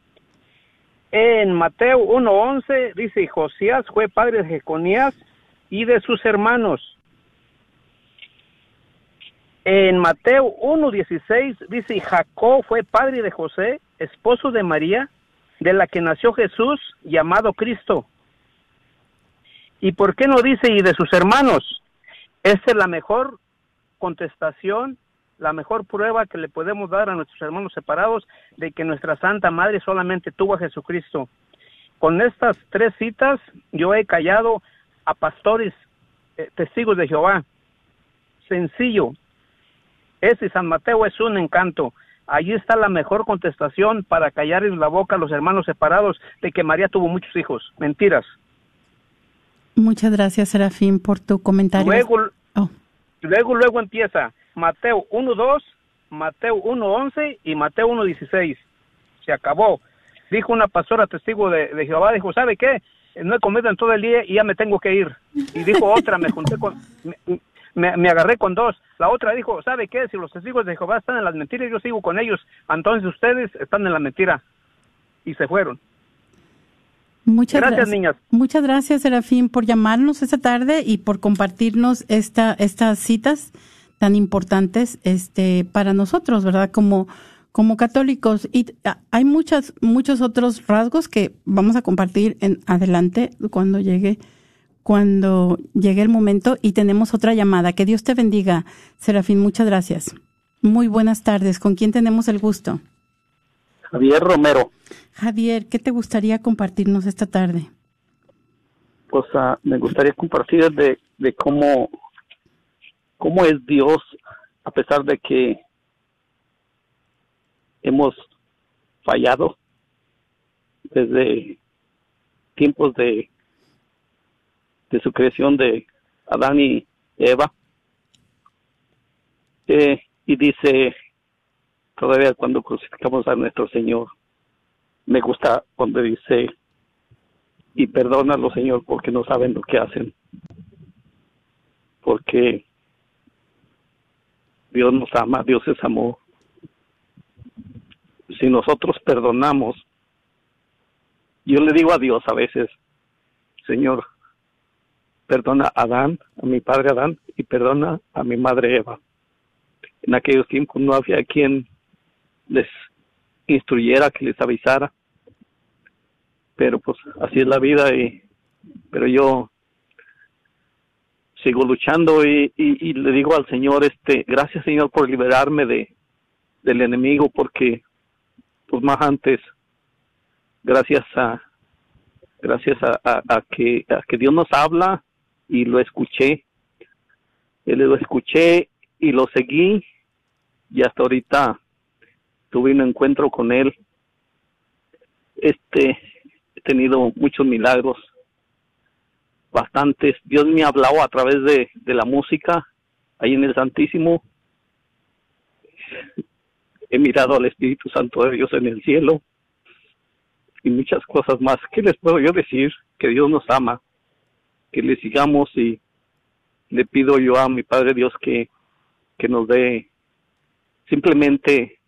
En Mateo 1.11 dice, Josías fue padre de Jeconías y de sus hermanos. En Mateo 1.16 dice, Jacob fue padre de José, esposo de María, de la que nació Jesús, llamado Cristo. ¿Y por qué no dice y de sus hermanos? Esta es la mejor contestación la mejor prueba que le podemos dar a nuestros hermanos separados de que nuestra Santa Madre solamente tuvo a Jesucristo. Con estas tres citas yo he callado a pastores, eh, testigos de Jehová. Sencillo. Ese San Mateo es un encanto. Allí está la mejor contestación para callar en la boca a los hermanos separados de que María tuvo muchos hijos. Mentiras. Muchas gracias, Serafín, por tu comentario. Luego, oh. luego, luego empieza. Mateo 1.2, Mateo 1.11 y Mateo 1.16. Se acabó. Dijo una pastora testigo de, Jehová, dijo, ¿sabe qué? No he comido en todo el día y ya me tengo que ir. Y dijo otra, me junté con... Me, agarré con dos. La otra dijo, ¿sabe qué? Si los testigos de Jehová están en las mentiras, yo sigo con ellos. Entonces ustedes están en la mentira. Y se fueron. Muchas gracias, niñas. Muchas gracias, Serafín, por llamarnos esta tarde y por compartirnos esta, estas citas tan importantes este, para nosotros, ¿verdad? Como, como católicos. Y hay muchas, muchos otros rasgos que vamos a compartir en adelante cuando llegue, cuando llegue el momento. Y tenemos otra llamada. Que Dios te bendiga, Serafín. Muchas gracias. Muy buenas tardes. ¿Con quién tenemos el gusto? Javier Romero. Javier, ¿qué te gustaría compartirnos esta tarde? Pues uh, me gustaría compartir de, de cómo cómo es Dios a pesar de que hemos fallado desde tiempos de, de su creación de Adán y Eva. Eh, y dice, todavía cuando crucificamos a nuestro Señor, me gusta cuando dice, y perdónalo Señor porque no saben lo que hacen. Porque Dios nos ama, Dios es amor. Si nosotros perdonamos, yo le digo a Dios a veces, Señor, perdona a Adán, a mi padre Adán, y perdona a mi madre Eva. En aquellos tiempos no había quien les instruyera, que les avisara. Pero pues así es la vida y pero yo sigo luchando y, le digo al Señor, este, gracias Señor por liberarme de del enemigo, porque pues más antes, gracias a gracias a, que, a que Dios nos habla y lo escuché. Lo escuché y lo seguí y hasta ahorita tuve un encuentro con él. Este, he tenido muchos milagros, bastantes. Dios me ha hablado a través de, de la música, ahí en el Santísimo. He mirado al Espíritu Santo de Dios en el cielo y muchas cosas más. ¿Qué les puedo yo decir? Que Dios nos ama, que le sigamos y le pido yo a mi Padre Dios que, que nos dé simplemente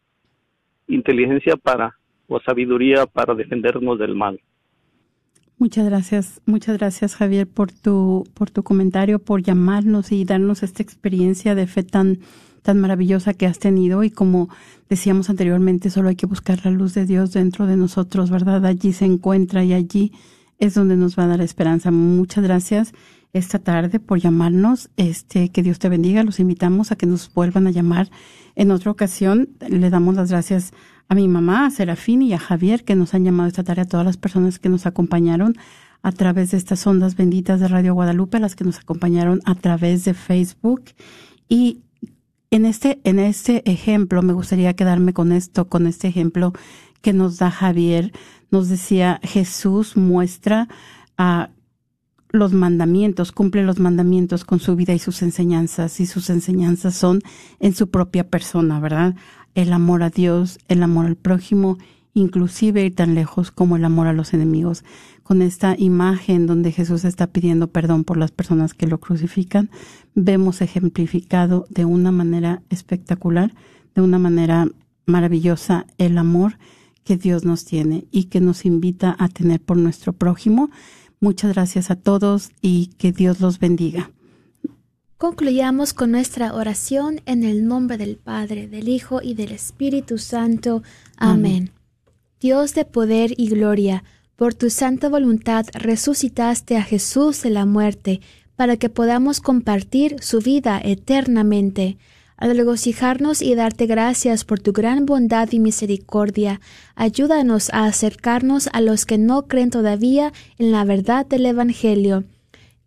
inteligencia para o sabiduría para defendernos del mal. Muchas gracias, muchas gracias Javier por tu por tu comentario, por llamarnos y darnos esta experiencia de fe tan tan maravillosa que has tenido y como decíamos anteriormente, solo hay que buscar la luz de Dios dentro de nosotros, ¿verdad? Allí se encuentra y allí es donde nos va a dar esperanza. Muchas gracias esta tarde por llamarnos. Este, que Dios te bendiga. Los invitamos a que nos vuelvan a llamar en otra ocasión. Le damos las gracias a mi mamá, a Serafín y a Javier que nos han llamado esta tarde, a todas las personas que nos acompañaron a través de estas ondas benditas de Radio Guadalupe, a las que nos acompañaron a través de Facebook y en este, en este ejemplo, me gustaría quedarme con esto, con este ejemplo que nos da Javier. Nos decía, Jesús muestra a los mandamientos, cumple los mandamientos con su vida y sus enseñanzas, y sus enseñanzas son en su propia persona, ¿verdad? El amor a Dios, el amor al prójimo, inclusive ir tan lejos como el amor a los enemigos con esta imagen donde Jesús está pidiendo perdón por las personas que lo crucifican, vemos ejemplificado de una manera espectacular, de una manera maravillosa el amor que Dios nos tiene y que nos invita a tener por nuestro prójimo. Muchas gracias a todos y que Dios los bendiga. Concluyamos con nuestra oración en el nombre del Padre, del Hijo y del Espíritu Santo. Amén. Dios de poder y gloria, por tu santa voluntad resucitaste a Jesús de la muerte, para que podamos compartir su vida eternamente. Al regocijarnos y darte gracias por tu gran bondad y misericordia, ayúdanos a acercarnos a los que no creen todavía en la verdad del Evangelio.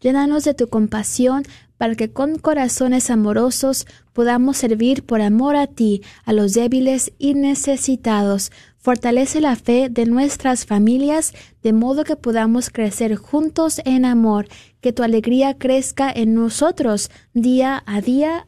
Llénanos de tu compasión para que con corazones amorosos podamos servir por amor a ti a los débiles y necesitados, Fortalece la fe de nuestras familias de modo que podamos crecer juntos en amor, que tu alegría crezca en nosotros día a día.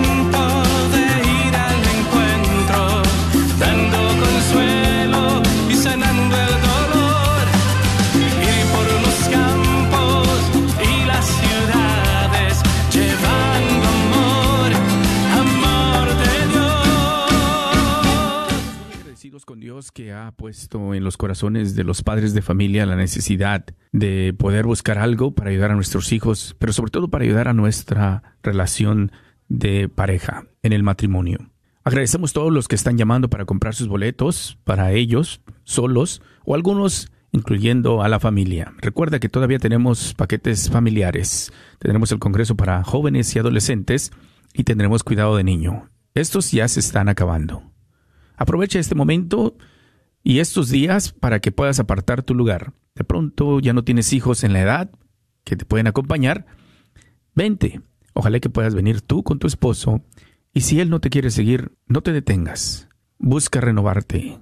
con Dios que ha puesto en los corazones de los padres de familia la necesidad de poder buscar algo para ayudar a nuestros hijos, pero sobre todo para ayudar a nuestra relación de pareja en el matrimonio. Agradecemos a todos los que están llamando para comprar sus boletos para ellos, solos, o algunos incluyendo a la familia. Recuerda que todavía tenemos paquetes familiares. Tendremos el Congreso para jóvenes y adolescentes y tendremos cuidado de niño. Estos ya se están acabando. Aprovecha este momento y estos días para que puedas apartar tu lugar. De pronto ya no tienes hijos en la edad que te pueden acompañar. Vente. Ojalá que puedas venir tú con tu esposo. Y si él no te quiere seguir, no te detengas. Busca renovarte.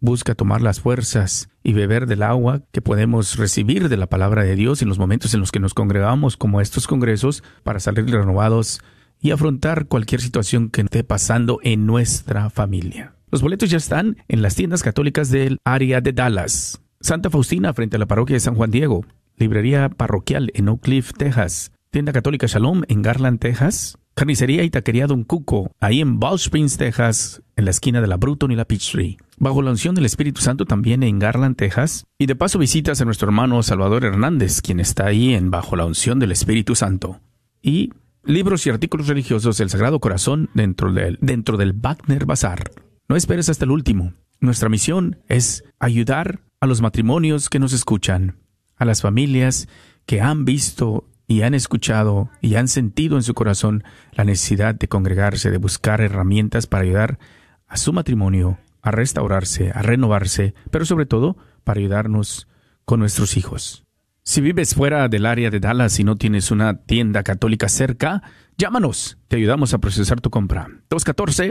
Busca tomar las fuerzas y beber del agua que podemos recibir de la palabra de Dios en los momentos en los que nos congregamos como estos congresos para salir renovados y afrontar cualquier situación que esté pasando en nuestra familia. Los boletos ya están en las tiendas católicas del área de Dallas. Santa Faustina frente a la parroquia de San Juan Diego. Librería parroquial en Oak Cliff, Texas. Tienda católica Shalom en Garland, Texas. Carnicería y taquería Don Cuco, ahí en Ball Springs, Texas, en la esquina de la Bruton y la Peachtree. Bajo la unción del Espíritu Santo también en Garland, Texas. Y de paso visitas a nuestro hermano Salvador Hernández, quien está ahí en Bajo la unción del Espíritu Santo. Y libros y artículos religiosos del Sagrado Corazón dentro del, dentro del Wagner Bazar. No esperes hasta el último. Nuestra misión es ayudar a los matrimonios que nos escuchan, a las familias que han visto y han escuchado y han sentido en su corazón la necesidad de congregarse, de buscar herramientas para ayudar a su matrimonio a restaurarse, a renovarse, pero sobre todo para ayudarnos con nuestros hijos. Si vives fuera del área de Dallas y no tienes una tienda católica cerca, llámanos. Te ayudamos a procesar tu compra. 214